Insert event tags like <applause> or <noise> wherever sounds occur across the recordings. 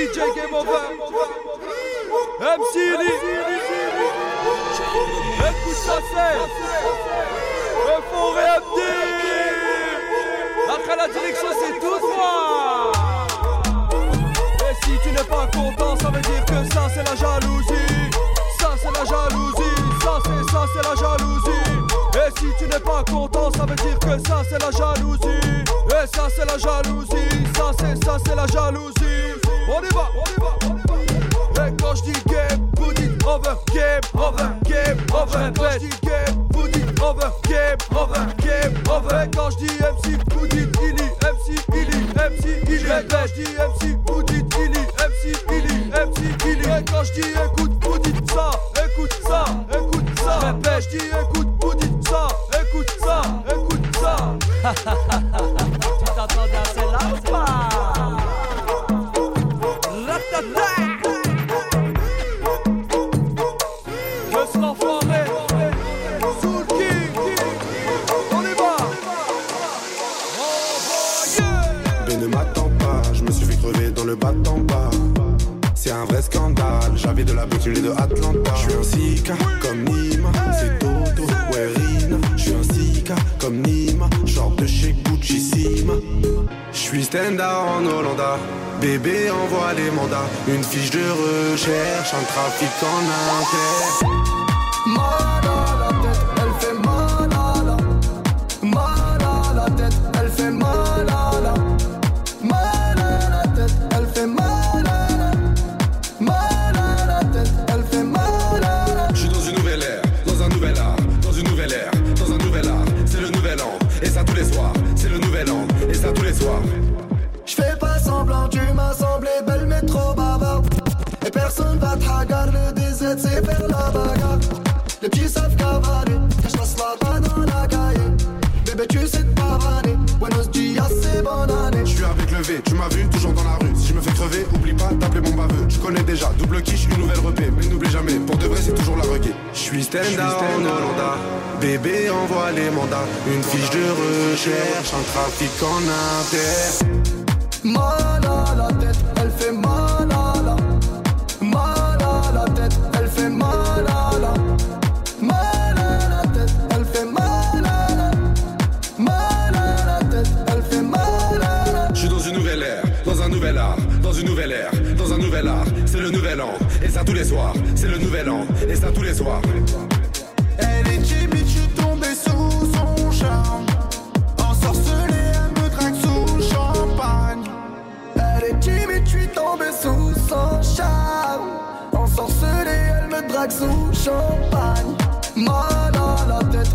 DJ Game Over. MC. Écoute ça, c'est. Euphorie MD. Après la direction, c'est tout droit. Et si tu n'es pas content, ça veut dire que ça, c'est la jalousie. Ça, c'est la jalousie. Ça, c'est ça, c'est la jalousie. Et si tu n'es pas content, ça veut dire que ça, c'est la jalousie. Et ça, c'est la jalousie. Ça, c'est ça, c'est la jalousie. On y va, on y va, on y va. Et quand je dis game, vous dites over, game, over, game, over. Quand je dis game, vous dites over, game, over, game, over. Et quand je dis MC, vous dites Illy, MC, Illy, MC, Illy. Et quand je dis MC, vous dites Illy, MC, Illy, MC, Illy. Et quand je dis écoute, vous dites ça, écoute ça, écoute ça. Répète, je dis écoute, vous dites ça, écoute ça, écoute ça. <laughs> j'avais de Atlanta. Je suis un Sika comme Nima, c'est Toto, ouais Rina. Je suis un Sika comme Nima, genre de chez Gucci Sima. Je suis stand en Hollanda, bébé envoie les mandats. Une fiche de recherche, un trafic en inter. Je suis stand en Hollanda, bébé envoie les mandats. Une fiche de recherche, un trafic en inter. Mal à la tête, Elle est timide, je suis tombé sous son charme. Ensorcelée, elle me drague sous champagne. Elle est timide, je suis tombé sous son charme. Ensorcelée, elle me drague sous champagne. Mal à la tête,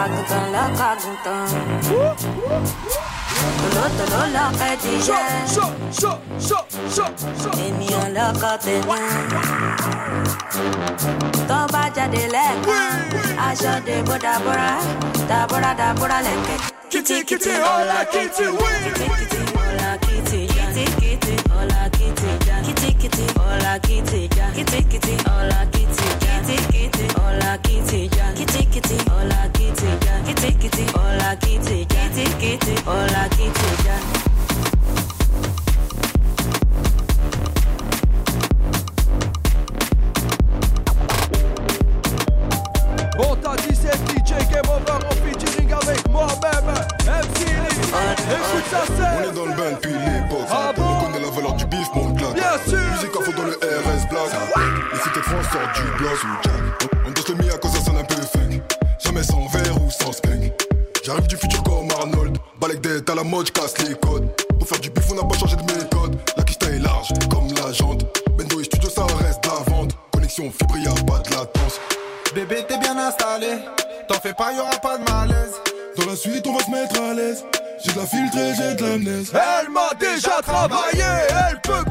Àgùntàn lọ́kọ̀ àgùntàn tòlótòló lọ́kọ̀ ẹ̀dìyẹ Chaud, chaud, chaud, chaud, chaud ènìyàn lọ́kọ̀ tẹ̀lé tó bá jáde lẹ́ẹ̀kan aṣọ de bó dàbúrà dàbúrà dàbúrà lẹ́kẹ̀. Kitty, kitty, hola, kitty, oui Kitty, hola, kitty, ja. Kitty, kitty, hola, kitty, ja. Kitty, kitty, hola, kitty, ja. Kitty, kitty, hola, kitty, ja. Kitty, kitty, hola, kitty, ja. Kitty, kitty, hola, kitty, ja. Kitty, kitty, hola, kitty, ja. Kitty, kitty, hola, kitty, ja. On t'a dit c'est DJ Game Over en featuring avec moi-même MC Lee Écoute ça On c'est est dans le bain depuis l'époque. Ah On connaît la valeur du bif, mon claque. Bien sûr. Musique à fond dans le RS Black. Du ou. On danse le mi à cause ça sonne un peu funk. Jamais sans verre ou sans skunk. J'arrive du futur comme Arnold. Balek d'être à la mode, je casse les codes. Pour faire du bif, on n'a pas changé de méthode. La kista est large comme la jante. Bendo et studio, ça reste la vente. Connexion fibre, y a pas de latence. Bébé, t'es bien installé. T'en fais pas, y'aura pas de malaise. Dans la suite, on va se mettre à l'aise. J'ai de la filtrée, j'ai de l'amnèse. Elle m'a déjà travaillé Elle peut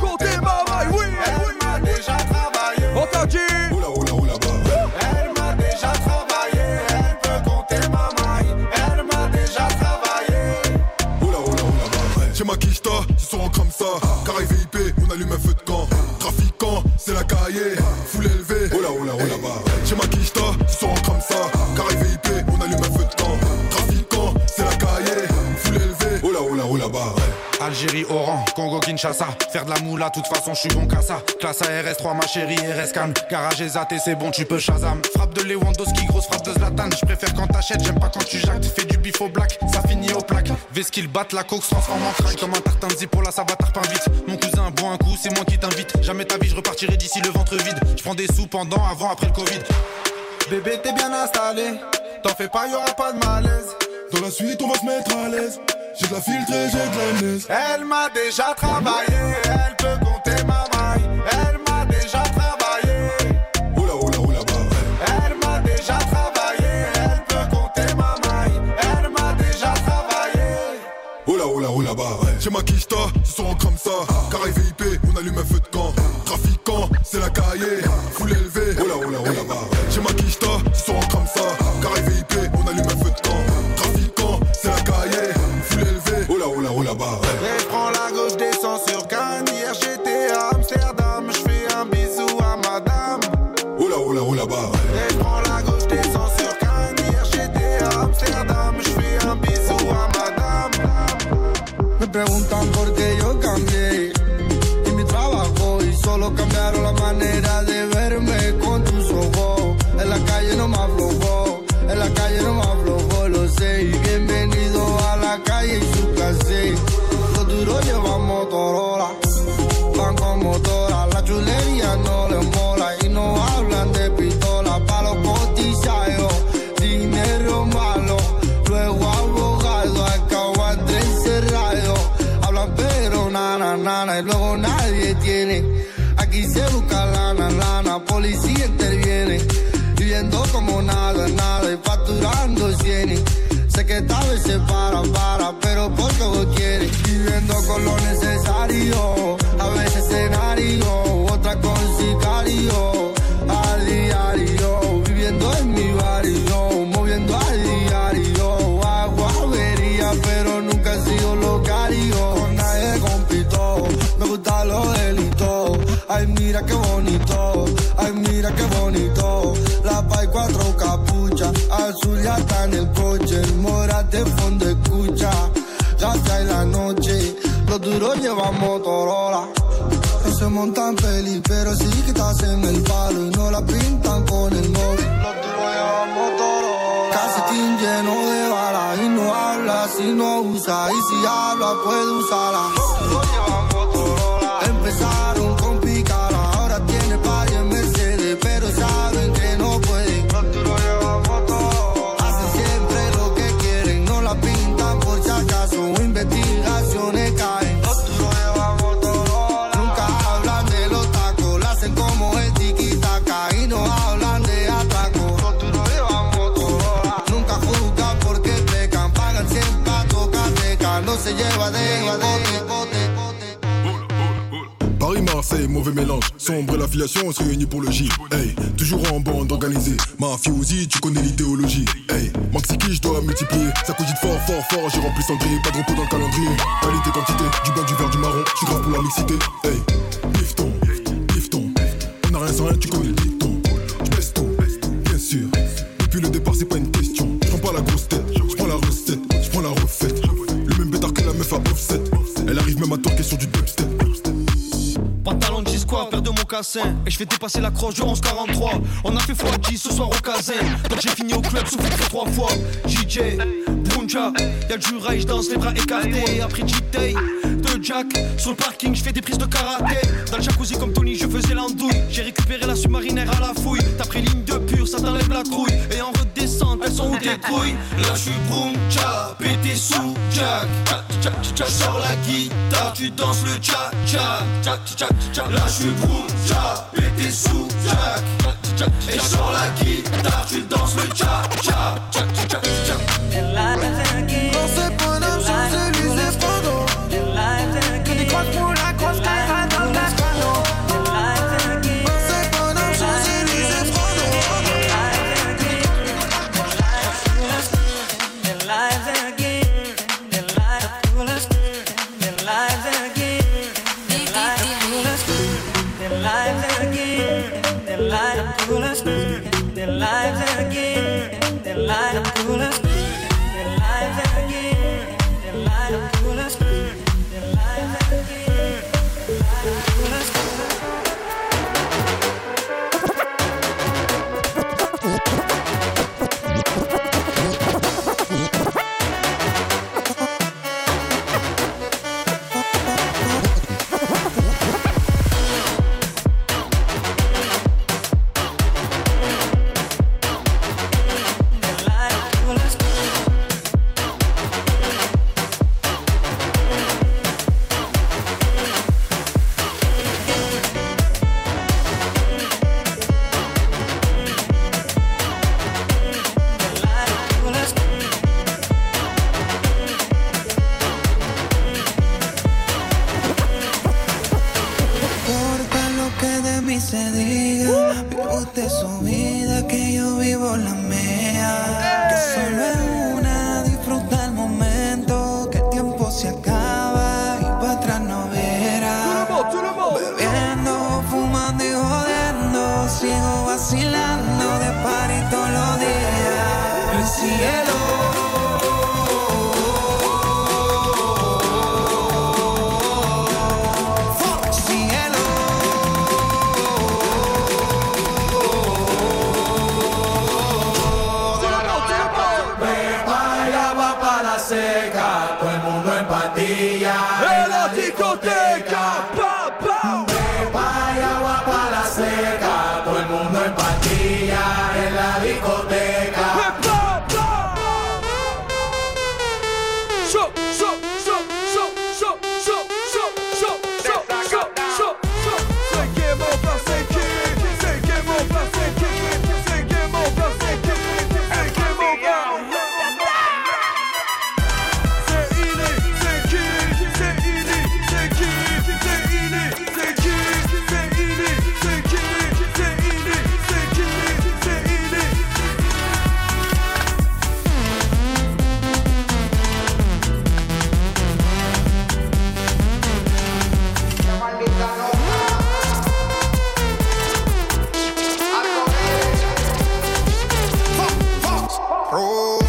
sont comme ça. Carré VIP, on allume un feu de camp. Trafiquant, c'est la cahier. Foule élevée. Oula, oula, oula, bah. Chez ma quicheta, ils sont comme ça. Carré VIP, on allume un feu de camp. Trafiquant, c'est la cahier. Foule élevée. Oula, oula, oula, bah. Algérie, Oran, Congo, Kinshasa. Faire de la moula, toute façon, je suis bon qu'à ça. Classe ARS3, ma chérie, RS Can. Garage et c'est bon, tu peux Shazam. Frappe de Lewandowski, grosse frappe de Zlatan. Je préfère quand t'achètes, j'aime pas quand tu jactes. Fais du bif au black, ça finit au plaque. Vesqu'il batte la coke, se transforme en crack. Comme un tartin de Zippo, là, ça va tarpin vite. Mon cousin, bois un coup, c'est moi qui t'invite. Jamais ta vie, je repartirai d'ici le ventre vide. Je prends des sous pendant, avant, après le Covid. Bébé, t'es bien installé. T'en fais pas, y'aura pas de malaise. Dans la suite, on va se mettre à l'aise. J'ai de la filtrée, j'ai de l'amnèse. Elle m'a déjà travaillé. Elle peut compter ma maille. Elle m'a déjà travaillé. Oula, oula, oula, bah. Elle m'a déjà travaillé. Elle peut compter ma maille. Elle m'a déjà travaillé. Oula, oula, oula, bah. Chez ma quicheta, ils sont comme ça. Carré VIP, on allume un feu de camp. Trafiquant, c'est la cahier. Foule élevée. Oula, oula, oula, bah. Chez ma quicheta, ils sont comme ça. Montan peli, pero sí que estás en el palo y no la pintan con el móvil. Los llevamos todo. Calcetín lleno de balas y no habla si no usa. Y si habla puede usarla. Et l'affiliation, on se réunit pour le J. Hey, toujours en bande organisée. Mafiosi, tu connais l'idéologie. Hey, Maxi qui je dois multiplier. Ça cogite fort, fort, fort. J'ai rempli cendrier, pas de repos dans le calendrier. Qualité, quantité, du blanc, du vert, du marron. Je suis grave pour la mixité. Hey, bifton, bifton. On n'a rien sans rien, tu connais le dicton. Je baisse tout, bien sûr. Depuis le départ, c'est pas une Et je fais dépasser la croche de 11-43 On a fait x10 ce soir au casin Donc j'ai fini au club sous trois fois. JJ, Brunja Y'a du rail, je danse les bras écartés. Après G-Tay, Sur le parking, je fais des prises de karaté. Dans le jacuzzi comme Tony, je faisais l'andouille. J'ai récupéré la submarinaire à la fouille. T'as pris ligne de pure, ça t'enlève la trouille. Et en redescente, elles sont où tes couilles? Là je suis Brunja, pété sous Jack. Sors la guitare, tu danses le cha cha. Là je suis Brunja, pété sous Jack. Et sors la guitare, tu danses le cha cha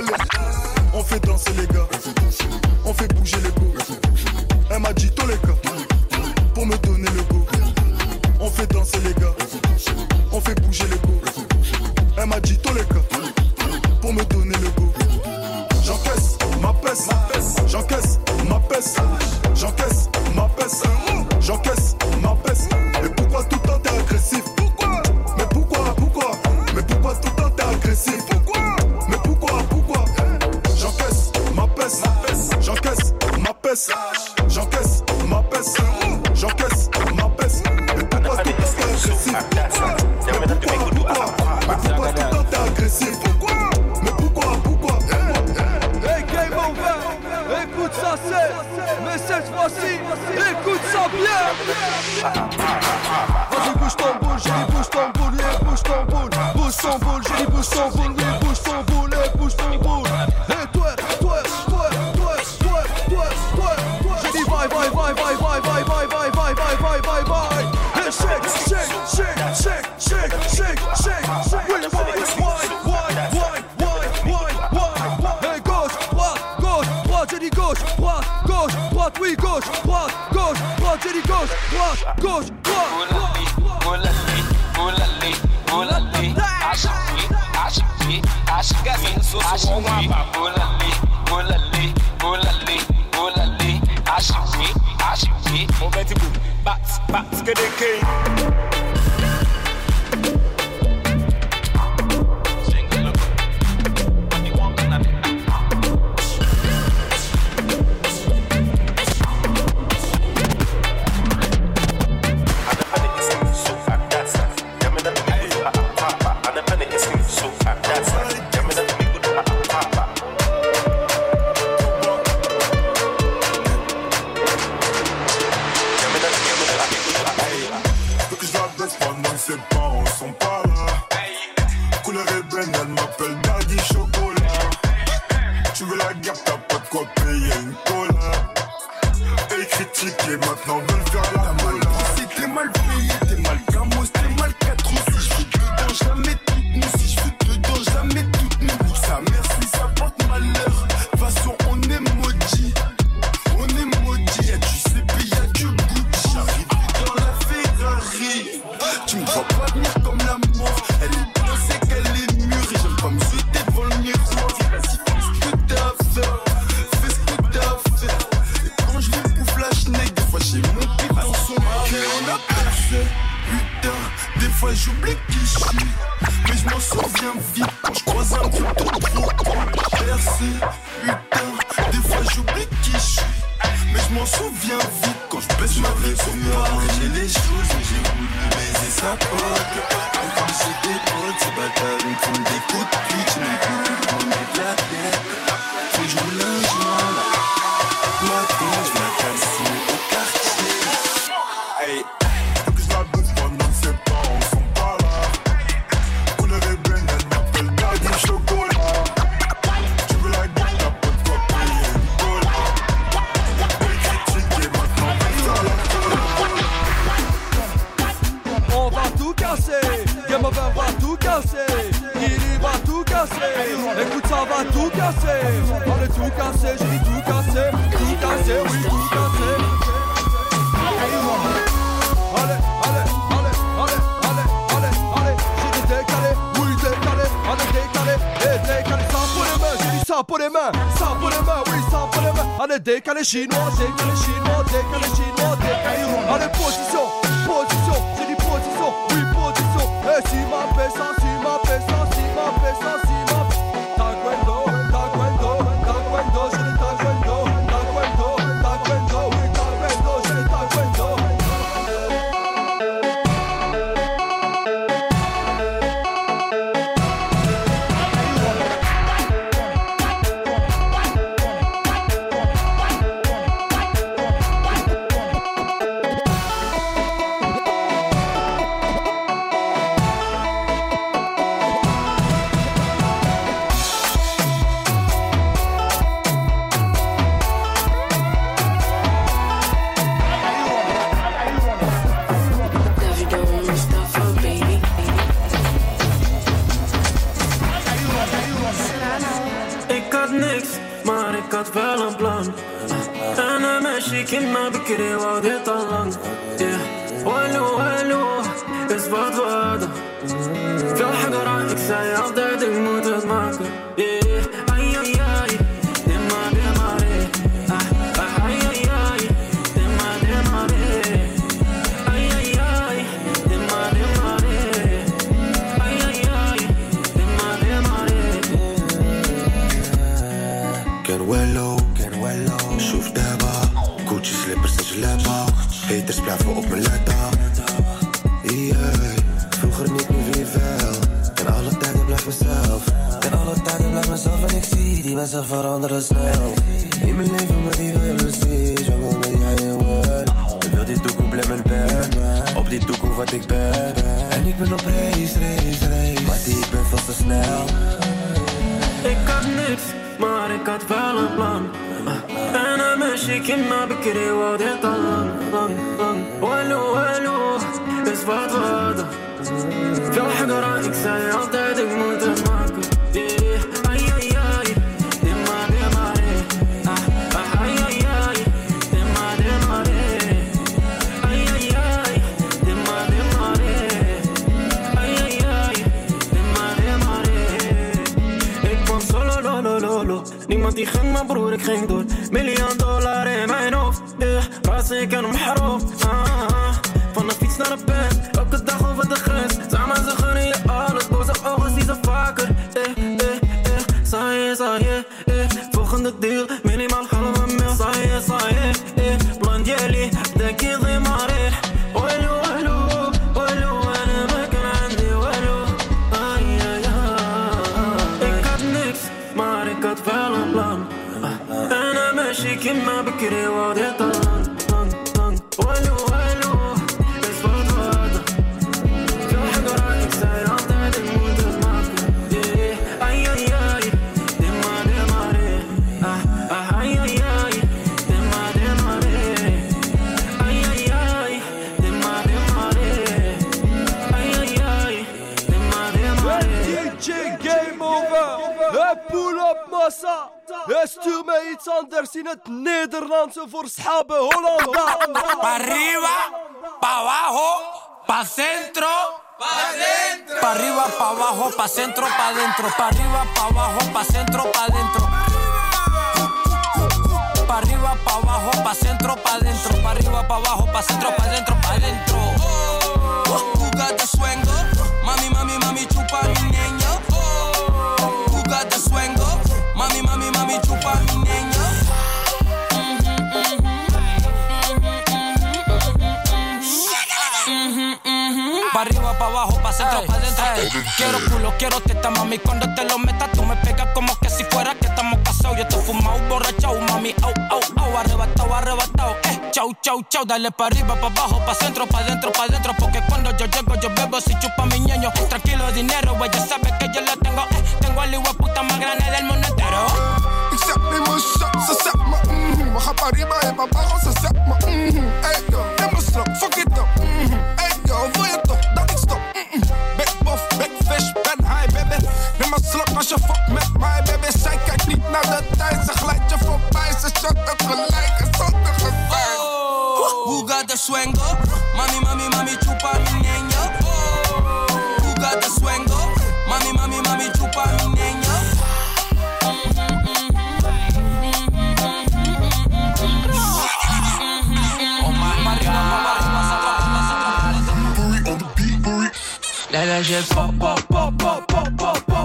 Wally. Critiquer, maintenant veulent faire ik had wel een plan. Eh, en een meisje, ik in mijn bekering, wou dit al Underseen het Nederlandse voor schapen Hollanda. Pa arriba, pa abajo, pa centro. Pa' dentro. Pa' arriba, pa' abajo, pa' centro, pa' dentro. Pa' arriba, pa' abajo, pa' centro, pa' dentro. Pa' arriba, pa' abajo, pa' centro, pa' dentro. Pa' arriba, pa' abajo, pa' centro, pa' dentro, pa' dentro. Oh, oh, oh. Mami, mami, mami, chupa mi niña. mami, chupa mi niña. Pa' arriba, pa' abajo, pa' centro, pa' dentro. Quiero culo, quiero teta, mami. Cuando te lo metas, tú me pegas como que si fuera que estamos casados. Yo te fumado, borrachao, mami. Au, au, au, arrebatao, arrebatao. Eh, chau, chau, chau. Dale pa' arriba, pa' abajo, pa' centro, pa' dentro, pa' dentro. Porque cuando yo llego, yo bebo si chupa mi niño. Tranquilo, dinero, güey. Ya sabes que yo lo tengo. Eh, tengo el hijo puta más grande del mundo entero. Mijn shot, ze zet me mhm. We gaan Pariba en mijn bagel, ze zet me mhm. Ey yo, neem een slok, fuck it up mhm. Ey yo, wil je toch dat ik stop mhm. Big buff, big fish, ben high baby Neem een slok als je fuck met mij baby Zij kijkt niet naar de tijd, ze glijdt je voorbij Ze shot het gelijk en zonder gevaar Who got the suengo? Mami, mami, mami, chupa mi niño. Who got the suengo? Mami, mami, mami, chupa mi niño. Là, là, j'ai pop, pop, pop, pop, pop, pop.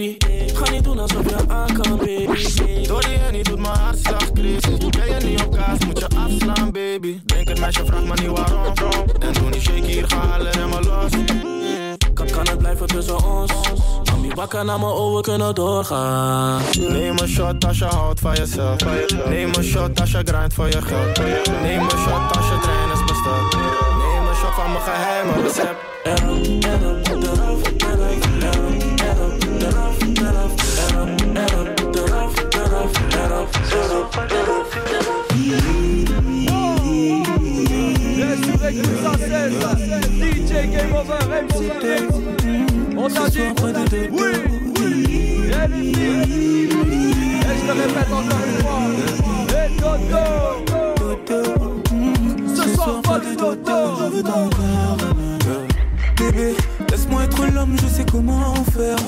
Ga niet doen alsof je aan kan, baby. Door die hennie doet mijn hartslag crisis. Ben je niet op kaas, moet je afslaan, baby. Denk het meisje, vraag me niet waarom. En toen die shake hier, ga halen en me los. Kan, kan het blijven tussen ons? Mami, wakker naar mijn ogen kunnen doorgaan. Neem een shot als je houdt van jezelf. Neem een shot als je grindt voor je geld. Neem een shot als je trein is besteld. Neem een shot van mijn geheime recept. Dit, oui, oui, elle est. Et je te répète encore une fois, et Dodo, ce soir pas de Dodo. Je veux ton. Bébé, laisse-moi être l'homme, je sais comment faire.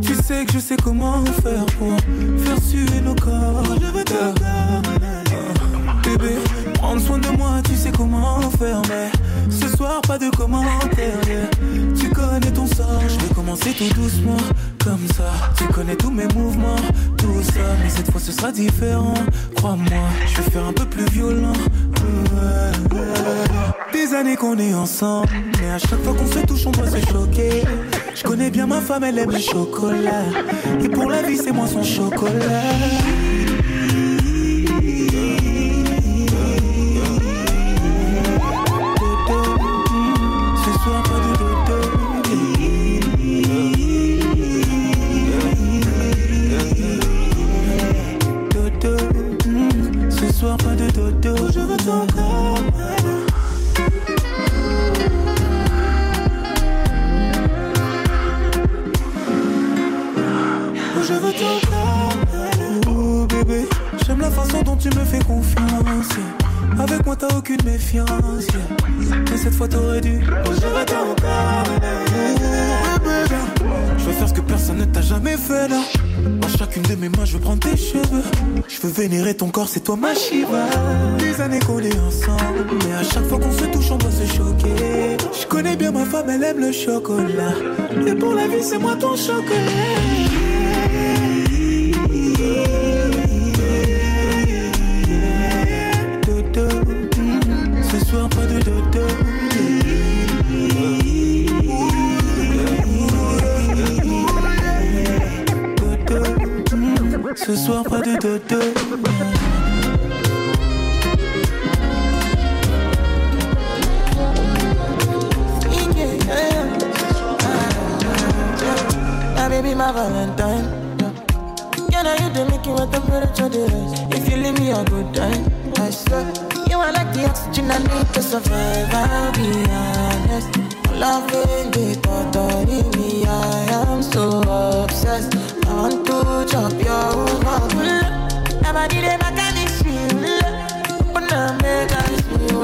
Tu sais que je sais comment faire pour faire suer nos corps. Je veux ton corps. Bébé, prendre soin de moi, tu sais comment faire. Mais ce soir, pas de commentaires. Tu connais ton sort, je vais commencer tout doucement. Comme ça, tu connais tous mes mouvements, tout ça. Mais cette fois, ce sera différent. Crois-moi, je vais faire un peu plus violent. Des années qu'on est ensemble, mais à chaque fois qu'on se touche, on doit se choquer. Je connais bien ma femme, elle aime le chocolat. Et pour la vie, c'est moi son chocolat. Toi ma Shiva. Des années collées ensemble, mais à chaque fois qu'on se touche, on doit se choquer. Je connais bien ma femme, elle aime le chocolat. Et pour la vie, c'est moi ton chocolat. Dodo, ce soir pas de. Dodo, Ce soir pas de dodo. for the rest. If you leave me a go time, I swear. You are like the oxygen I need to survive. I'll be honest. Loving the thought of me, I am so obsessed. I want to chop your heart. I'm a day back and it's real. But now make us real.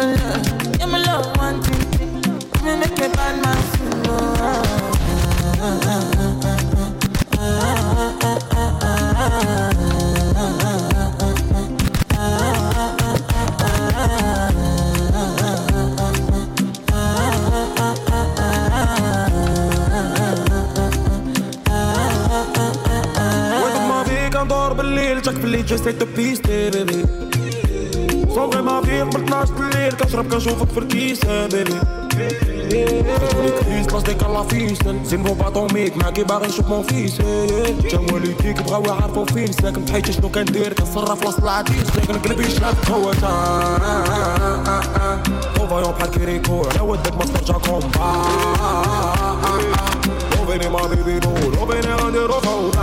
I'm a love one thing. I'm make a bad man feel. Ah, ah, ah, ah. بالليل جاي تو بيستي بيبي صوغي ما فيك من 12 بالليل كنشرب كنشوفك في الكيسة بيبي خرجوني كريس بلاص ديك لا فيستن زين بو باطوميك معاكي باغي نشوف مون فيس جا والديك بغاو يعرفو فين ساكن بحياتي شنو كندير كنصرف وسط العديس ساكن قلبي شاد هو تا وفايون بحال كيريكو على ودك ما استرجع كومبا ما بيبي غنديرو فوضى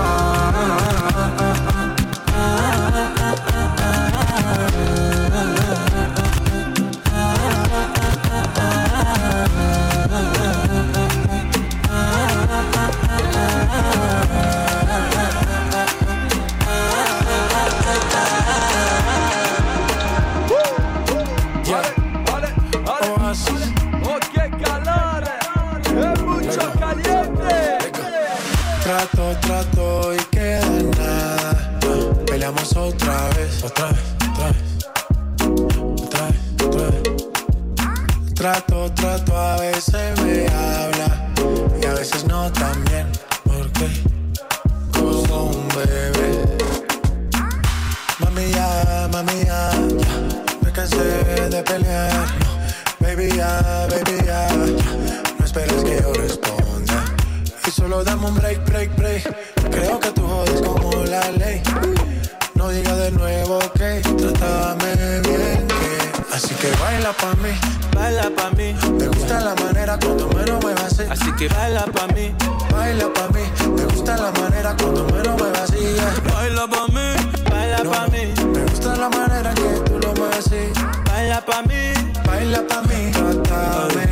baila pa' mí. Me gusta la manera cuando me lo muevas así. Así que baila pa' mí, baila pa' mí. Me gusta la manera cuando me lo muevas así. yeah. Baila pa' mí, baila pa' mí. Me gusta la manera que tú lo mueves así. Baila pa' mí, baila pa' mí. Trátame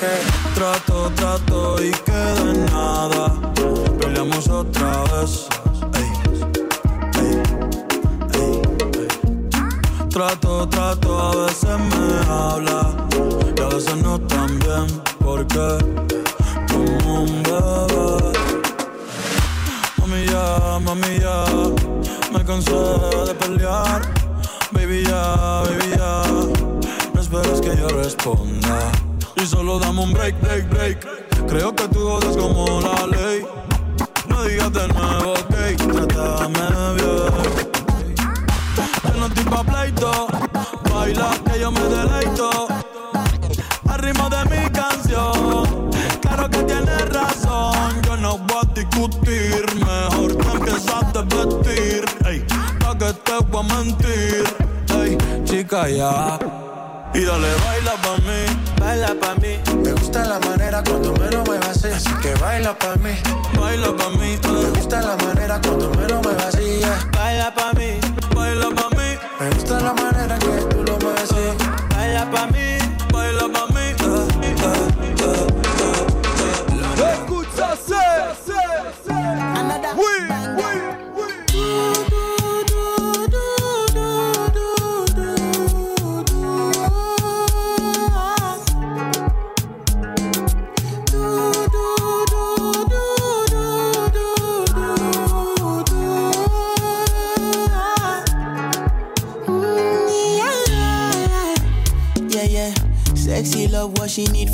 que Trato, trato y queda en nada. Peleamos otra vez. Trato, trato, a veces me habla y a veces no tan bien. Porque como un bebé. Mami ya, mami ya, me cansé de pelear. Baby ya, baby ya, no esperes que yo responda. Y solo dame un break, break, break. Creo que tú jodes como la ley. No digas de nuevo, ok, trátame bien. Yo no estoy pa' pleito, baila que yo me deleito. Al ritmo de mi canción, claro que tienes razón. Yo no voy a discutir, mejor que empiezas a vestir. Ey, pa' que te voy a mentir. Ey, chica, ya. Y dale, baila pa' mí. Baila pa' mí. Me gusta la manera cuando me lo muevas así. Así que baila pa' mí. Baila pa' mí. Me gusta la manera cuando me lo muevas así. yeah. Baila pa' mí. Baila pa' mí. Me gusta la manera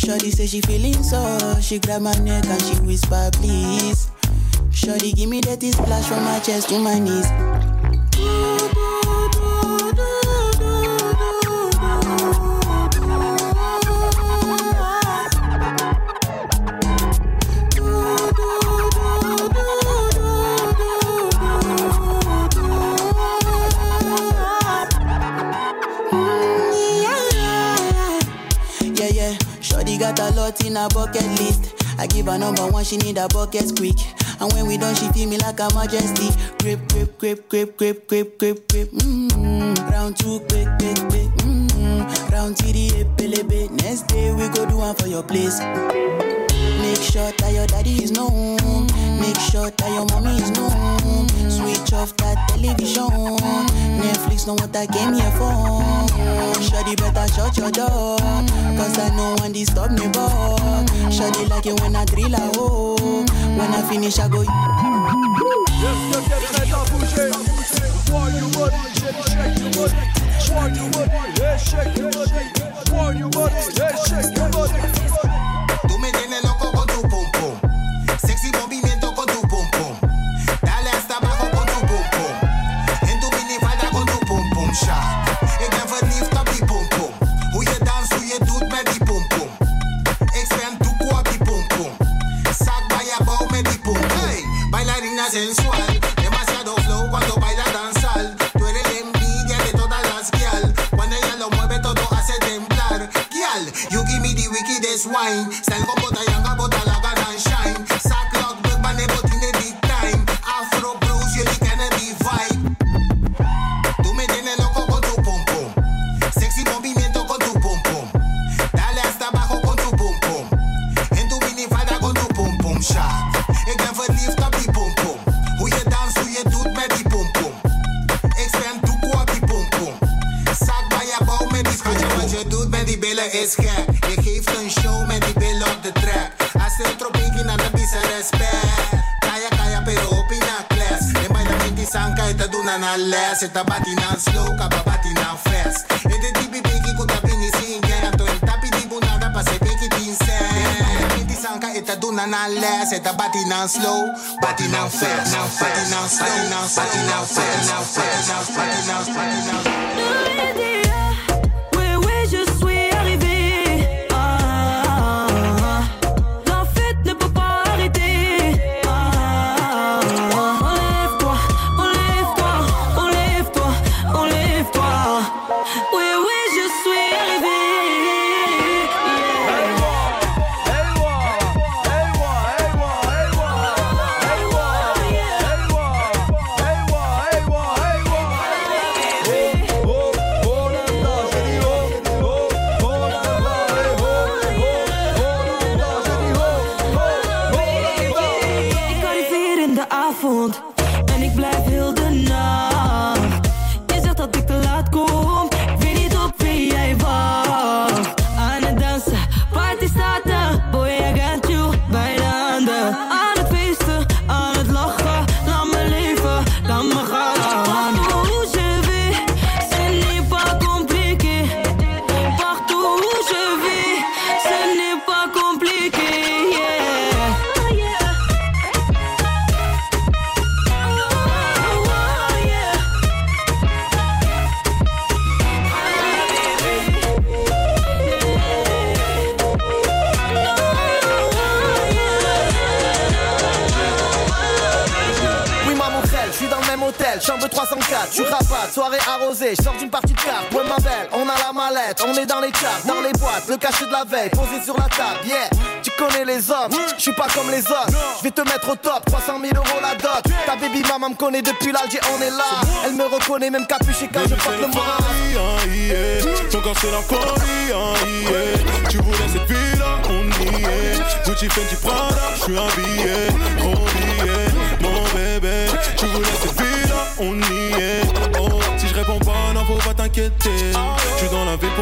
Shorty say she feeling so, she grab my neck and she whisper please. Shorty give me that splash from my chest to my knees. A bucket list. I give her number one, she need a bucket quick. And when we done, she feel me like a majesty. Grip, grip, grip, grip, grip, grip, grip, grip. Mm-hmm. Round two, quick, quick, quick. Mm-hmm. Round three, epelebe. Next day we go do one for your place. Make sure that your daddy is known. Make sure that your mommy is known. Switch off that television. Netflix know what I came here for. Shawty better shut your door. Cause I know one disturb me, but Shawty like it when I drill a hole. When I finish, I go. Tú me tienes this wine. Wat je doet met die billen is gek. Je geeft een show met die billen op de track. Als een tropiki na de bisa respect. Kaya kaya pero opina class. En bij de minti sanka ita duna na les. Ita bati na slow, kaba bati na fast. En de tipi piki kuta pini singe. Ato en tapi di bunada pa se piki pincel. Sanka ita duna na les. Ita bati na slow, bati na fast. Bati na slow, bati na fast. Bati na fast, bati na fast, arrosée, je sors d'une partie de carte, ouais ma belle, on a la mallette, on est dans les charts, dans les boîtes, le cachet de la veille, posé sur la table, yeah, tu connais les hommes, je suis pas comme les autres, je vais te mettre au top, 300 000 euros la dot, ta baby maman me connaît depuis l'Alger, on est là, elle me reconnaît même capuché quand je porte le bras. Ton corps c'est la folie, hein. Tu voulais cette vie là, on y est. Gucci, Fendi, Prada, je suis habillé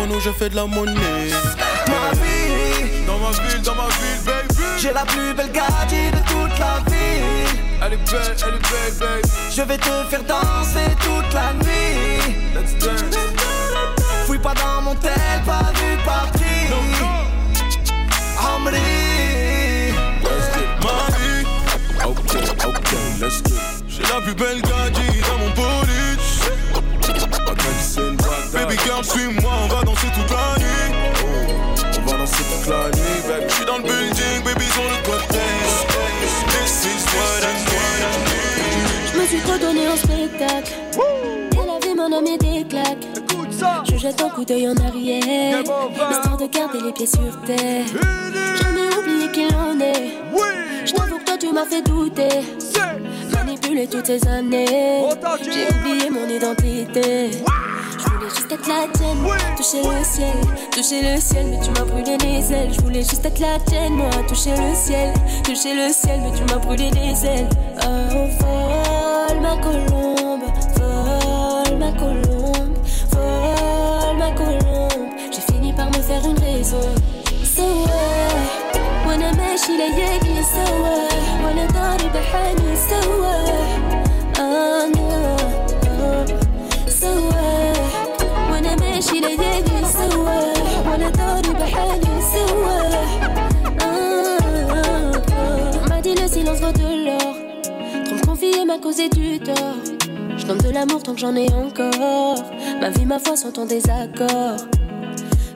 nous je fais de la monnaie. Ma vie, Dans ma ville, dans ma ville, baby. j'ai la plus belle gadget de toute la ville. Elle est belle, elle est belle, baby. Je vais te faire danser toute la nuit. Let's dance. Fouille pas dans mon tel, pas vu, pas pris. Amri. Let's get ma vie. Ok, ok, let's get. J'ai la plus belle gadget dans mon bolide. Baby girl, suis-moi, on va danser toute la nuit. Oh, on va danser toute la nuit, baby. J'suis dans le building, baby, sur le côté. This is what I need. Je me suis trop donné en spectacle. Et la vie m'en a mis des claques. Je jette un coup d'œil en arrière. Histoire de garder les pieds sur terre. Jamais oublié qu'il en est. Je t'avoue que toi tu m'as fait douter. Manipulé toutes ces années. J'ai oublié mon identité juste être la tienne, toucher le ciel, toucher le ciel, mais tu m'as brûlé les ailes. Je voulais juste être la tienne, moi, toucher le ciel, toucher le ciel, mais tu m'as brûlé les ailes. Oh, folle ma colombe, folle ma colombe, folle ma colombe. J'ai fini par me faire une raison. So what? وانا ماشي ليالي سوا وانا ضارب حالي سوا Je donne de l'amour tant que j'en ai encore Ma vie, ma foi sont en désaccord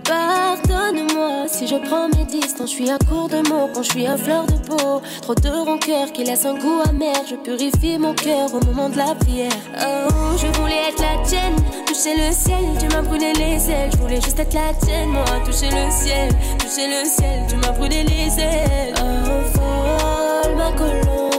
Pardonne-moi si je prends mes distances, je suis à court de mots quand je suis à fleur de peau. Trop de rancœur qui laisse un goût amer, je purifie mon cœur au moment de la prière. Oh, je voulais être la tienne, toucher le ciel, tu m'as brûlé les ailes. Je voulais juste être la tienne, moi, toucher le ciel, toucher le ciel, tu m'as brûlé les ailes. Oh, folle ma colombe,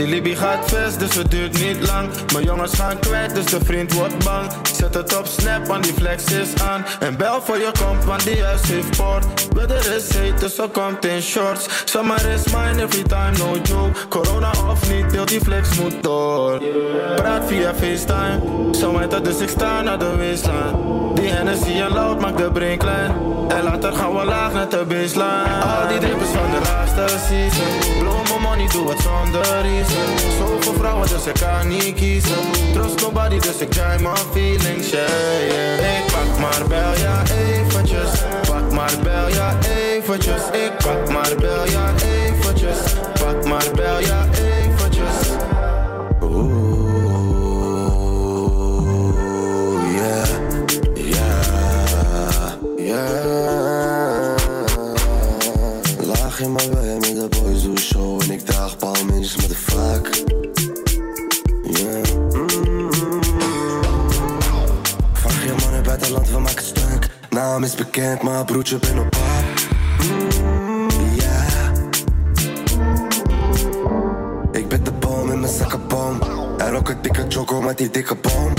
des Libby gaat vast, dus het duurt niet lang. Mijn jongens gaan kwijt, dus de vriend wordt bang. Zet het op snap, want die flex is aan. En bel voor je komt, want die huis heeft poort. Weather is heet, dus ze komt in shorts. Summer is mine, every time, no joke. Corona of niet, heel die flex moet door. Praat via FaceTime. Zometeen dus ik sta naar de waistline. Die Hennessy en loud maakt de brein klein. En later gaan we laag naar de baseline. Al die drippers van de laatste season. Blow my money, doe het zonder reason Zoveel vrouwen, dus ik kan niet kiezen. Trust nobody, dus ik draai mijn feelings, yeah, yeah. Ik pak maar bel, ja eventjes. Pak maar bel, ja eventjes. Ik pak maar bel, ja eventjes. Pak maar bel, ja eventjes Naam is bekend, maar broertje ben op pap. Mm, yeah. Ik ben de boom in mijn zakkenboom. En ook een dikke choco met die dikke boom.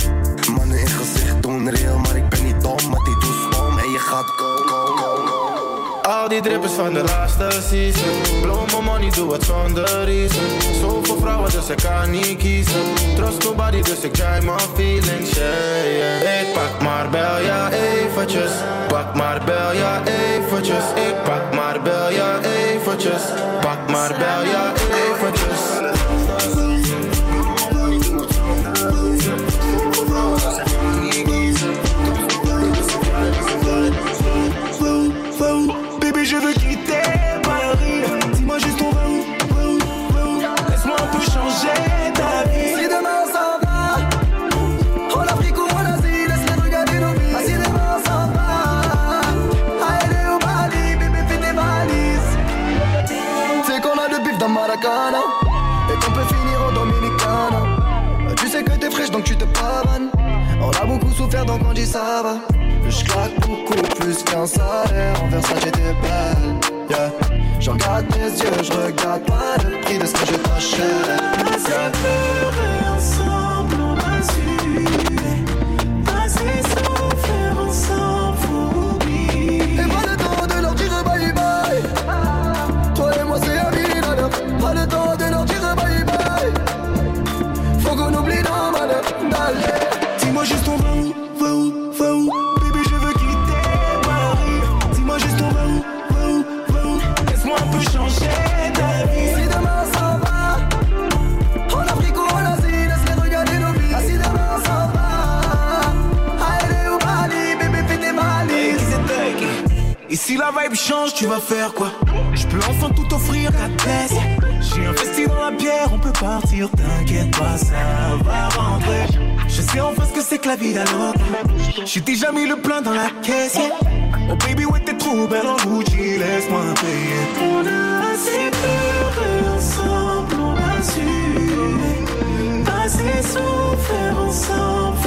Die drippers van de laatste season. Blow money, doe het zonder reason. Zoveel vrouwen, dus ik kan niet kiezen. Trust nobody, dus ik try my feelings, yeah, yeah. Ik pak maar bel, ja eventjes. Pak maar bel, ja eventjes. Ik pak maar bel, ja eventjes. Pak maar bel, ja eventjes ça va. Je claque beaucoup plus qu'un salaire. En Versace j'étais belle, yeah. Je regarde mes yeux, je regarde pas le prix de ce que je t'achète. Tu vas faire quoi? Je peux enfin tout offrir à tête. J'ai investi dans la bière, on peut partir, t'inquiète pas, ça va rentrer. Je sais enfin ce que c'est que la vie autre. J'ai déjà mis le plein dans la caisse. Oh baby, ouais, t'es trop belle en Gucci, laisse-moi payer. On a assez pleuré ensemble, on a su. Assez souffert ensemble,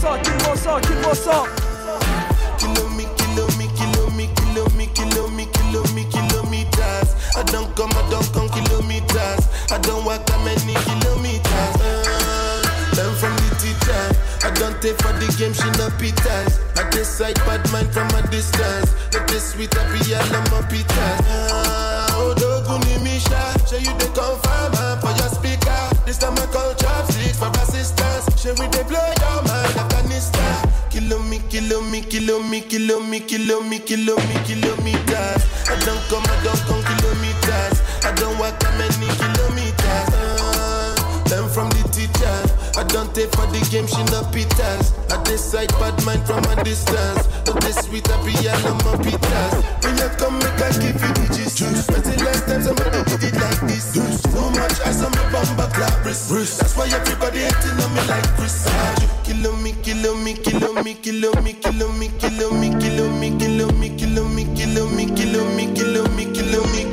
ça, ça, kill-moi ça, kill-moi. Kilo me, kilo me, kilo me, kilo me, kilo me, kilo me, kilometers. I don't come, I don't come kilometers. I don't walk that many kilometers. Uh, learn from the teacher. I don't take for the game, she no pitas. I decide bad mind from a distance. Let this sweet happy all of my pitas. Uh, oh, doguni misha, show you the confirm uh, for your speaker. This time I call chopsticks for assistance. Russia with the blow down my Afghanistan. Kilometer, kilometer, kilometer, kilometer, kilometer, kilometer. I don't come, I don't come. Take for the game, she no pitas. I decide bad mind from a distance. But this sweet happy, all of my pitas. When you come, make I give you the gist. When the last time somebody did it like this. So much ice on my bumper clap wrist. That's why everybody hating on me like Chris. Kilo me, kilo me, kilo me, kilo me, kilo me, kilo me, kilo me, kilo me, kilo me, kilo me, kilo me, kilo me, kilo me, kilo me,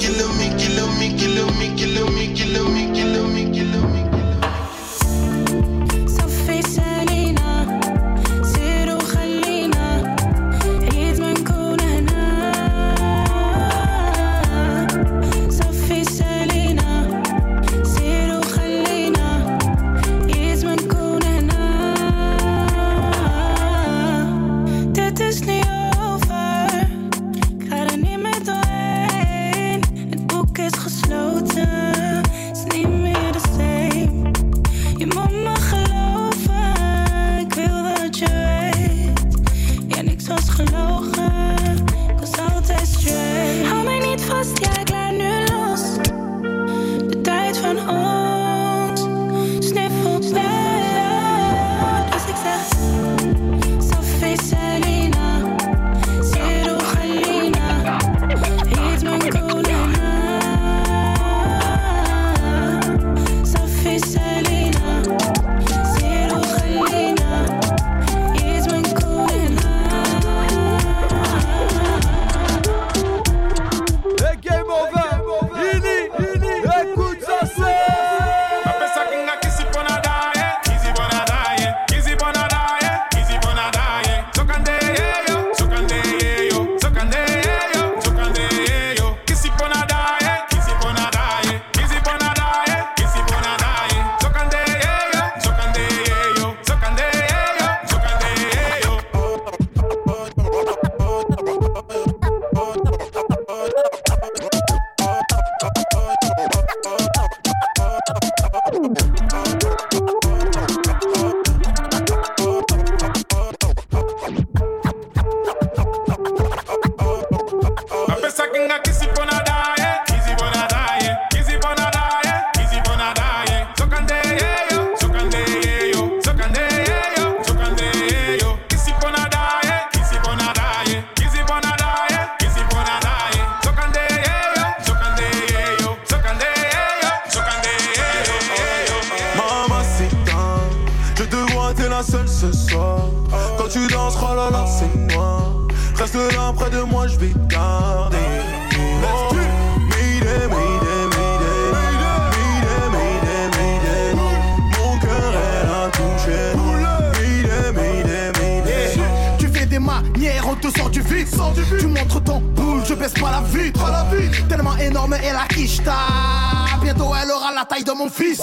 la taille de mon fils.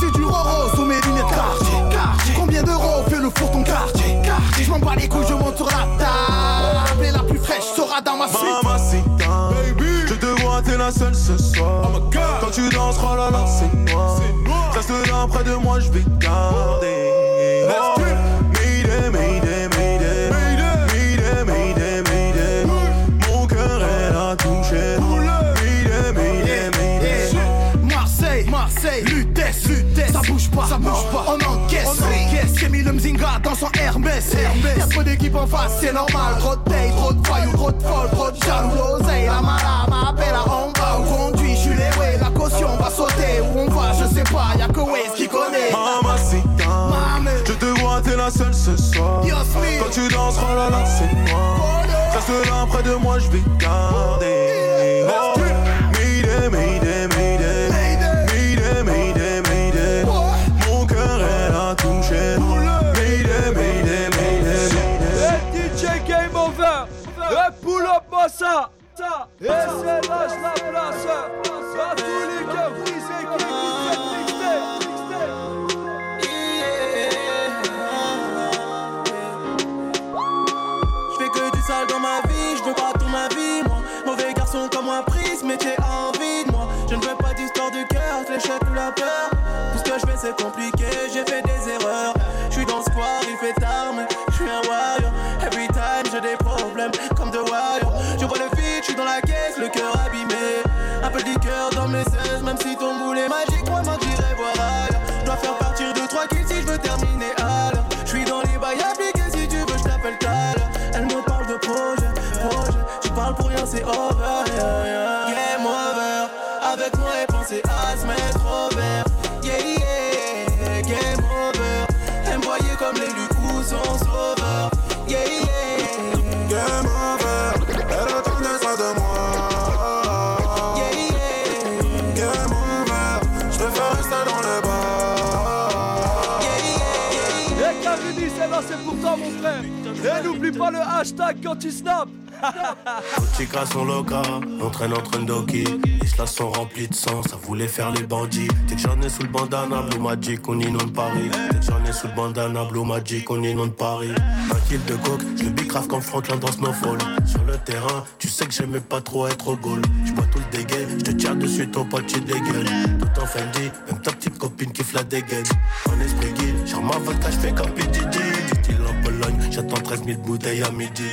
C'est du roro sous mes lunettes quartier. Combien d'euros fait le four ton quartier Je m'en bats les couilles, je monte sur la table. Et la plus fraîche sera dans ma suite. Mamacita, je te vois, t'es la seule ce soir. Quand tu danses, oh là là, c'est moi. Reste là près de moi, je vais garder. Oh, mayday, mayday. Bouge pas, on encaisse, on encaisse. J'ai mis le Mzinga dans son Hermès, Hermès. Y'a trop d'équipes en face, c'est normal. Trop de taille, trop de voyous, trop de folle, trop de jaloux. L'oseille, la mala, m'appelle à on va où conduit, je suis les way, la caution va sauter. Où on va, je sais pas, y'a que Waze qui connaît. Mamacita, je te vois, t'es la seule ce soir. Quand tu danses, oh là là, c'est moi. Reste là près de moi, je vais garder. Oh, moi ça ça. Et c'est lâche la place À tous les cœurs brisés qui écoutent cette dans ma vie, je veux pas toute ma vie, moi. Mauvais garçon comme moi, prise, métier a envie de moi. Je ne veux pas d'histoire de cœur, l'échec ou la peur. Tout ce que je fais, c'est compliqué, j'ai fait des erreurs. Je suis dans le square, il fait tard, mais cœur dans mes 16, même si ton boulet magique, C'est là c'est pour mon frère Et n'oublie pas le hashtag quand tu snaps Chicas sont loca, on traîne entre Ndoki. Les cela sont remplis de sang, ça voulait faire les bandits. Dès que j'en ai sous le bandana, Blue Magic, on inonde Paris. Dès que j'en ai sous le bandana, Blue Magic, on inonde Paris. Un kill de coke, je le bicrave comme Franklin dans Snowfall. Sur le terrain, tu sais que j'aimais pas trop être au goal. Je bois tout le dégaine, je te tire dessus, ton pote, tu dégaines. Tout en Fendi, même petite copine qui la dégaine. En esprit guide, ma vodka, je fais comme PDD. Style en Pologne, j'attends 13 000 bouteilles à midi.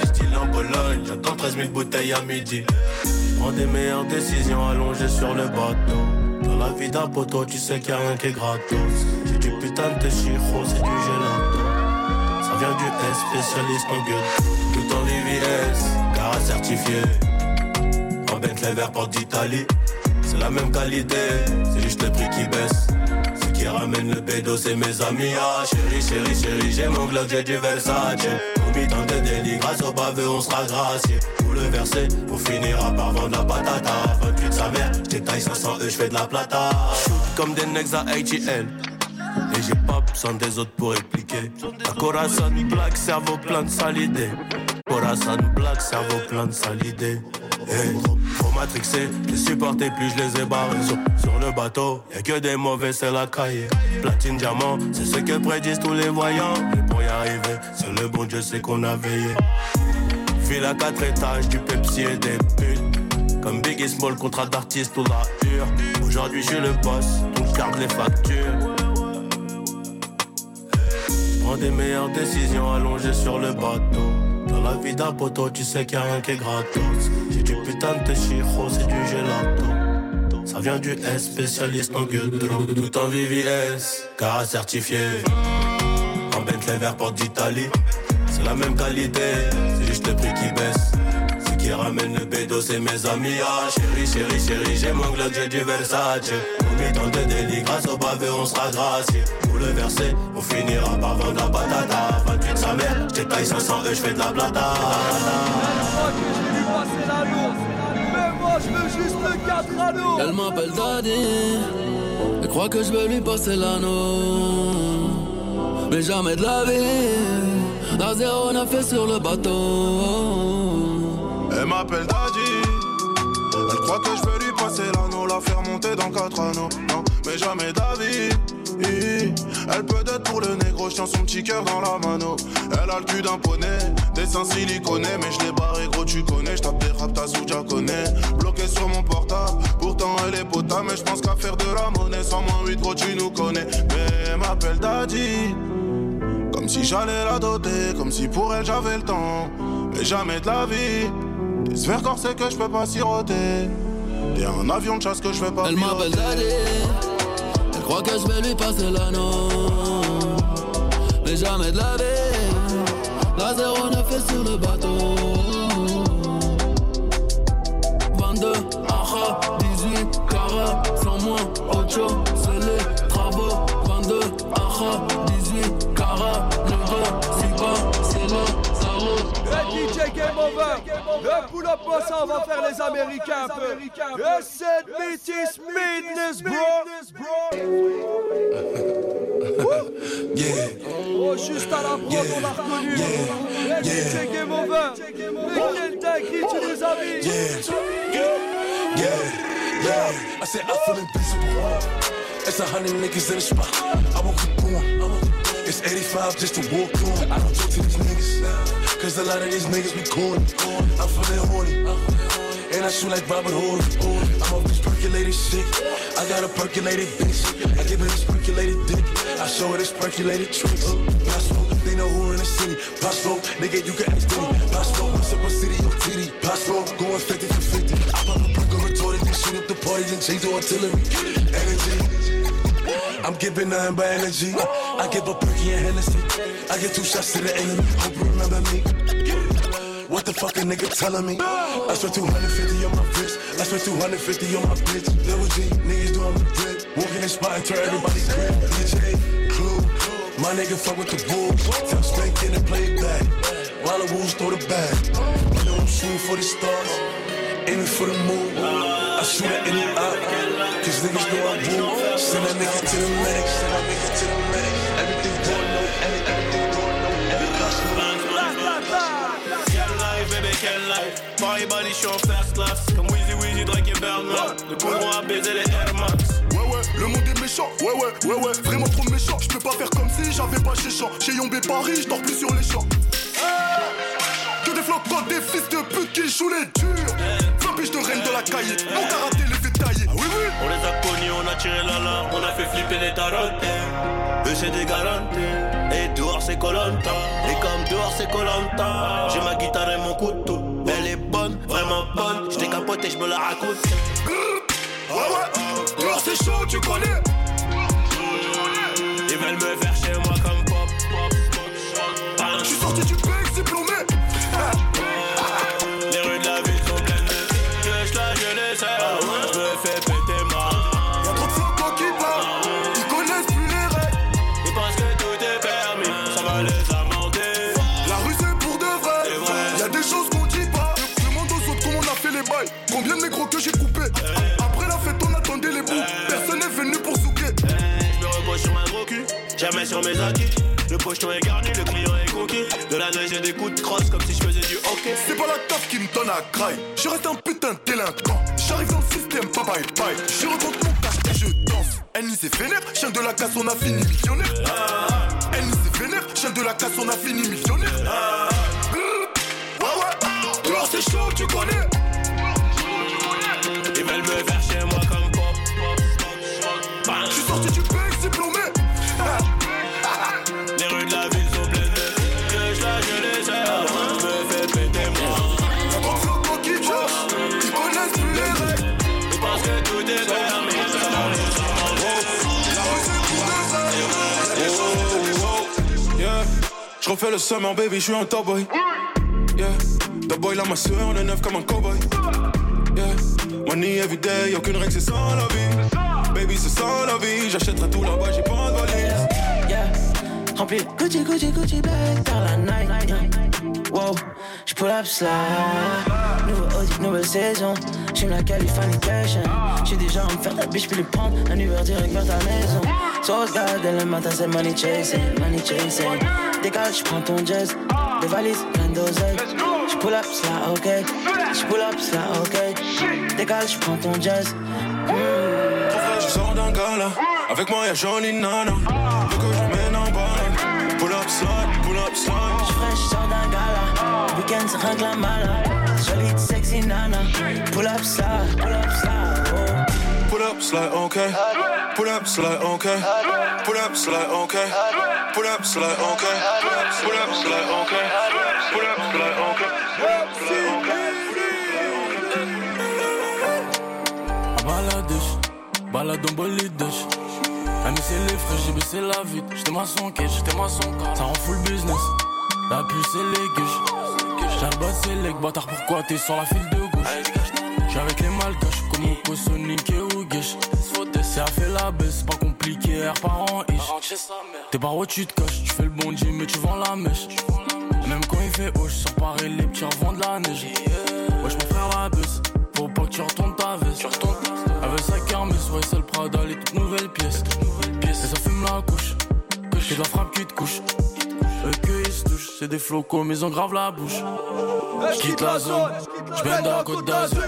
Du style en Pologne, j'attends 13 000 bouteilles à midi. Prends des meilleures décisions allongées sur le bateau. Dans la vie d'un poteau, tu sais qu'il y a rien qui est gratos. C'est du putain de chiro, c'est du gelato. Ça vient du S, spécialiste en gueule. Tout en VVS, car certifié. En Bentley vert porte d'Italie. La même qualité, c'est juste le prix qui baisse. Ce qui ramène le bédo, c'est mes amis. Ah, chérie, chérie, chérie, j'ai mon Glock, j'ai du Versace. Commis tant de délits, grâce au baveux, on sera gracié. Pour le verser, on finira par vendre la patata. 28 sa mère, j'étaille 500 E, j'fais de la plata. Shoot comme des necks à ATL. Et j'ai pas besoin des autres pour répliquer. La Corazon Black, cerveau plein de sales idées. Corazon Black, cerveau plein de sales idées. Hey, trop, trop matrixé, les supporter plus je les ai barrés. Sur, le bateau, y'a que des mauvais c'est la cahier. Platine diamant, c'est ce que prédisent tous les voyants. Mais pour y arriver, c'est le bon Dieu c'est qu'on a veillé. Ville à quatre étages, du Pepsi et des putes. Comme Biggie Small, contrat d'artiste ou la hure. Aujourd'hui je le boss, donc je garde les factures. Prends des meilleures décisions allongées sur le bateau. Dans la vie d'un poteau, tu sais qu'il a rien qui est gratos. J'ai du putain de chiro, c'est du gelato. Ça vient du S, spécialiste en gueule Tout en VVS, car certifié. En Bentley vert porte d'Italie. C'est la même qualité, c'est juste le prix qui baisse. Ce qui ramène le bédo, c'est mes amis. Ah, chérie, chérie, chérie, j'ai mon Glock, j'ai du Versace. Combien tant de délits, grâce au baveux, on sera gracié. Pour le verser, on finira par vendre la patata. 28 nique sa mère. J'détaille 500 E, j'fais de la blada. passer l'anneau. Mais moi je veux juste le 4 anneaux. Elle m'appelle Daddy. Elle croit que je vais lui passer l'anneau. Mais jamais de la vie. La zéro n'a fait sur le bateau. Elle m'appelle Daddy. Elle croit que je veux lui passer l'anneau, la faire monter dans quatre anneaux. Non, mais jamais d'avis. Elle peut être pour le négro, je tiens son petit cœur dans la mano. Elle a le cul d'un poney, des seins siliconés, mais je l'ai barré gros, tu connais. Je tape des rap, t'as sous, connais. Bloqué sur mon portable, pourtant elle est potable, mais je pense qu'à faire de la monnaie. Sans moins 8 gros, tu nous connais. Mais elle m'appelle Daddy. Comme si j'allais la doter, comme si pour elle j'avais le temps. Mais jamais de la vie. Des sphères corsées que je peux pas siroter. Et un avion de chasse que je fais pas Elle m'appelle Daddy. Croit que je vais lui passer l'anneau. Mais jamais de la vie. La zéro ne fait sur le bateau. 22, aha, 18, cara, sans moi, ocho, c'est les travaux. 22, aha, 18, cara, DJ Game Over Le pull up moi ça on va faire les Américains un peu Et cette meeting Midness bro <laughs> Yeah. Oh juste à la prod on l'a reconnu Hey DJ Game Over Mais quel dingue tu nous as mis Yeah, yeah. I said I feel invisible. It's a hundred niggas in the spot. I won't keep going. It's 85 just to walk on. I don't talk to these niggas. Cause a lot of these niggas be corny. I'm feeling horny. And I shoot like Robert Horry. I'm off this percolated shit. I got a percolated bitch. I give her this percolated dick. I show her this percolated tricks. Possible, they know who in the city. Possible, nigga, you can ask Diddy. Possible, what's up a city or titty? Possible, going 50 for 50. I pop a perk or retorted, then shoot up the party, then change the artillery. Energy. I'm giving nothing but energy. I give a perky and Hennessy. I get two shots to the enemy. Hope you remember me. What the fuck a nigga telling me? I spent 250 on my wrist. I spent 250 on my bitch. Little G, niggas doing the drip. Walking in spot and turn everybody grip. DJ, Clue. My nigga fuck with the wolves. Spank in and play back. While the wolves throw the bag. You know I'm shooting for the stars. Aiming for the moon. I shoot at any eye. Cause niggas know I rule. Send that nigga to the medic. Send that nigga to the medic. Everything going low. Everything going low. Every Quelle life, bébé, quelle life. Paris body show first class. Comme Weezy Weezy, Drake et Bernard. Le courant a baisé les Air Max. Ouais ouais, le monde est méchant, ouais ouais, ouais ouais, vraiment trop méchant. Je peux pas faire comme si j'avais pas chez champ. Chez Yombé Paris, je dors plus sur les champs. Que des flocs des fils de pute qui jouent les durs. 20 de la cahier, mon karaté les fait tailler. Ah oui oui. On les a connus, on a tiré l'alarme, on a fait flipper les tarotes. Eux c'est des garanties, et dehors c'est Colanta. Et comme dehors c'est Colanta, j'ai ma guitare et mon couteau. Elle est bonne, vraiment bonne, je capoté, je me la raconte. Ouais ouais, dehors c'est chaud, tu connais. Jamais sur mes acquis. Le pocheton est garni, le client est conquis. De la neige et des coups de crosse comme si je faisais du hockey. C'est pas la taf qui me donne à craille. Je reste un putain de délinquant. J'arrive dans le système, bye bye bye. Je rencontre mon cash et je danse. Ennemi c'est vénère, chien de la casse, on a fini millionnaire. Ennemi c'est vénère, chien de la casse, on a fini millionnaire. Ouais ouais, c'est chaud, tu connais. Ils veulent me faire je refais le summer baby, je suis un top boy. Yeah, top boy là ma soeur, est neuf comme un cowboy. Yeah, money everyday, y'a aucune règle, c'est ça la vie. Baby, c'est ça la vie, j'achèterai tout là-bas, j'ai pas de valise. Yeah. Rempli Gucci, Gucci, Gucci bag dans la night. yeah. Wow, je pull up slide. Nouveau audit, nouvelle saison. J'suis la Californication. J'suis déjà en me faire ta biche, puis les prendre. Un Uber direct vers ta maison. Sauce garde le matin, c'est money chasing, money chasing. Dégage, j'prends ton jazz. Des valises, plein d'oseille. J'pull up slide, ok. J'pull up slide, ok. Dégage, j'prends ton jazz. Je sors d'un gala, avec moi y'a jolie nana. Le que je mène en balade. Pull up slide, pull up slide. J'fresh, j'sors d'un gala. Weekend, c'est rien que la mala. Jolie, sexy nana. Pull up slide, pull up slide. Oh. Pull up slide, okay. Pull up slide, okay. Pull up slide, okay. Pull up slide, okay. Pull up slide, okay. Pull up slide, okay. Balade en bolidèche. Ami c'est les frais, j'ai baissé la vitre. J'étais maçon quai, j'étais maçon car ça rend full business. La puce c'est les guiches. J'arbat c'est les bâtard, pourquoi t'es sur la file de gauche? J'suis avec les malgaches, comme Oko, Sonic et Ougish. C'est à fait la baisse, pas compliqué, R par an ish. T'es par où tu te caches, tu fais le bon Dieu, mais tu vends la mèche. Même quand il fait haut, sur Paris, les petits revendent la neige. Wesh, mon frère la baisse, faut pas que tu retournes ta veste. Veut sa kermesse, ouais, c'est le Prada, les toutes nouvelles pièces. Et ça fume la couche, que de la frappe qui te couche. Eux que ils se touchent, c'est des flocos, mais ils engravent la bouche. J'quitte la zone, j'viens de la côte d'Azur.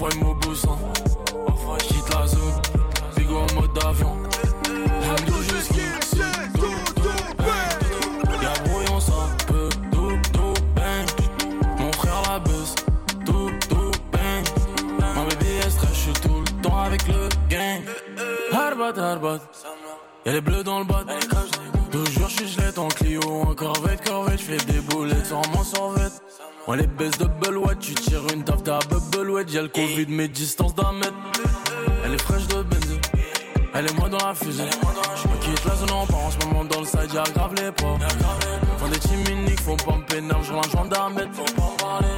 Enfoy mon boussin. J'quitte la zone, bigo en mode avion. Tout, bang. Y'a brouillon, ça peut, tout, tout, bang. Mon frère la buzz, tout, tout, bang. Ma baby est stress, j'suis tout le temps avec le gang. Harbat, harbat. Y'a les bleus dans le bas. Toujours j'suis gelé en Clio, en corvette, corvette. J'fais des boulettes sans mon sorvette. On les baisse de Belouette, tu tires une taf ta Belouette. Y'a le Covid, mes distances d'un mètre. Elle est fraîche de benzine. Elle est moi dans la fusée. J'me quitte la zone en part en ce moment dans le side, y'a grave les pas. Font des chiminiques, faut pas me pénal, un joint d'un mètre.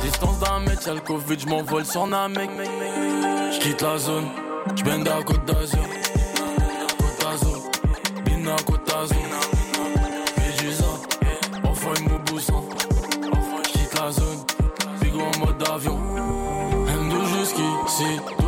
Distance d'un mètre, y'a le Covid, j'm'envole sur Namek. J'quitte la zone, j'bende à Côte d'Azur. see.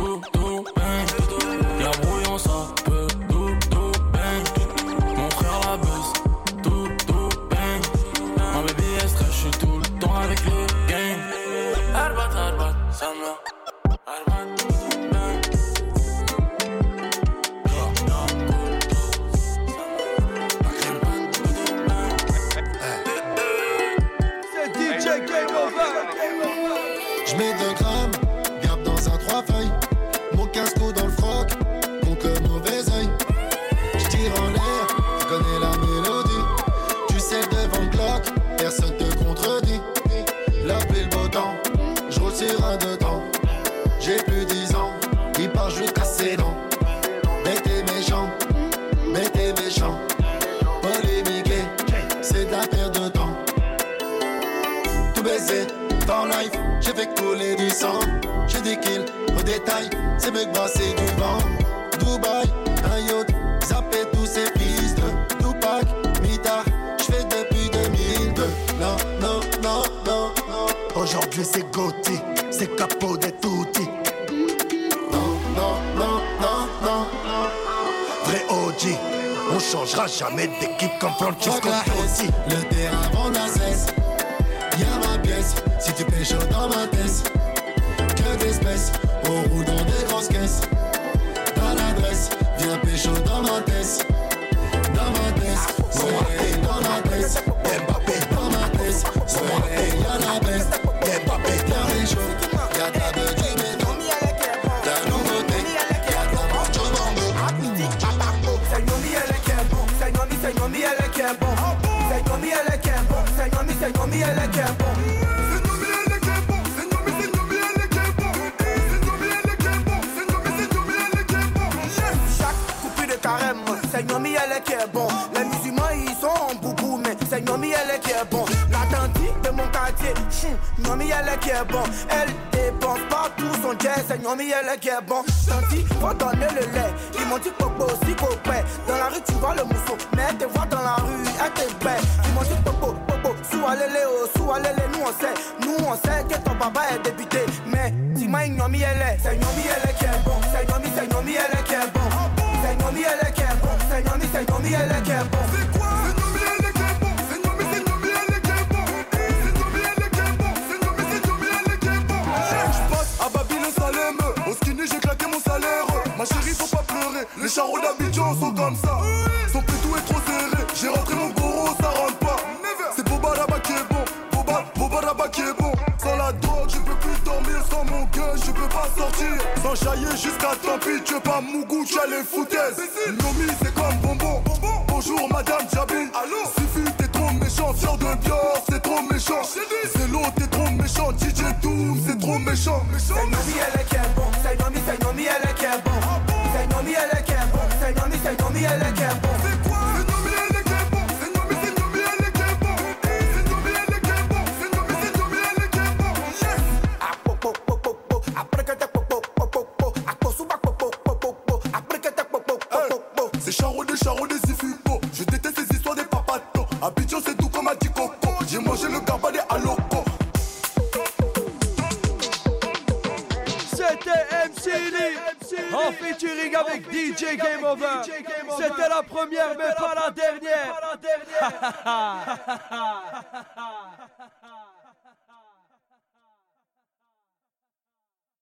Détail. C'est mieux que brasser du vent. Dubaï, un yacht. Zapper tous ces pistes. Tupac, Mita. J'fais depuis 2002. Non, non, non, non, non. Aujourd'hui c'est gothique. C'est capot des toutis. Non, non, non, non, non. Vrai OG. On changera jamais d'équipe comme Francesco Totti. Le terrain avant la cesse. Y'a ma pièce, si tu pêches dans ma tête On roule dans des grosses caisses. T'as l'adresse, viens pécho dans ma tête. Dans ma tête, soirée dans ma tête ele que é bon. La tante de mon quartier pied. Hum, elle est qui est bon. Elle dépense partout son jazz. Nomi, elle est qui est bon. Tanti, faut donner le lait. Ils m'ont dit popo, si copain. Dans la rue, tu vois le mousseau. Mais elle te voit dans la rue, elle te bête. Ils m'ont dit popo, popo. Sous allez oh, sous allez nous on sait. Nous on sait que ton papa est débuté. Mais dis-moi, Nomi, elle est. C'est Nomi, elle est qui est bon. C'est Nomi, c'est Nomi, elle est qui est bon. C'est Nomi, elle est qui est bon. C'est Nomi, c'est Nomi, elle est qui est bon. Charros d'Abidjan sont comme ça. Son pétou est trop serré. J'ai rentré mon goro ça rentre pas. C'est Boba Rabat qui est bon. Boba, Boba Rabat qui est bon. Sans la drogue je peux plus dormir. Sans mon gun je peux pas sortir. Sans chailler jusqu'à tant pis Tu veux pas Mougou tu as les foutaises. Nomi c'est comme bonbon. Bonjour madame Jabi Suffit t'es trop méchant. Fier de Bior c'est trop méchant. C'est l'eau t'es trop méchant. DJ Doom c'est trop méchant. C'est Nomi, elle est qui est bon. Nomi, c'est Nomi, elle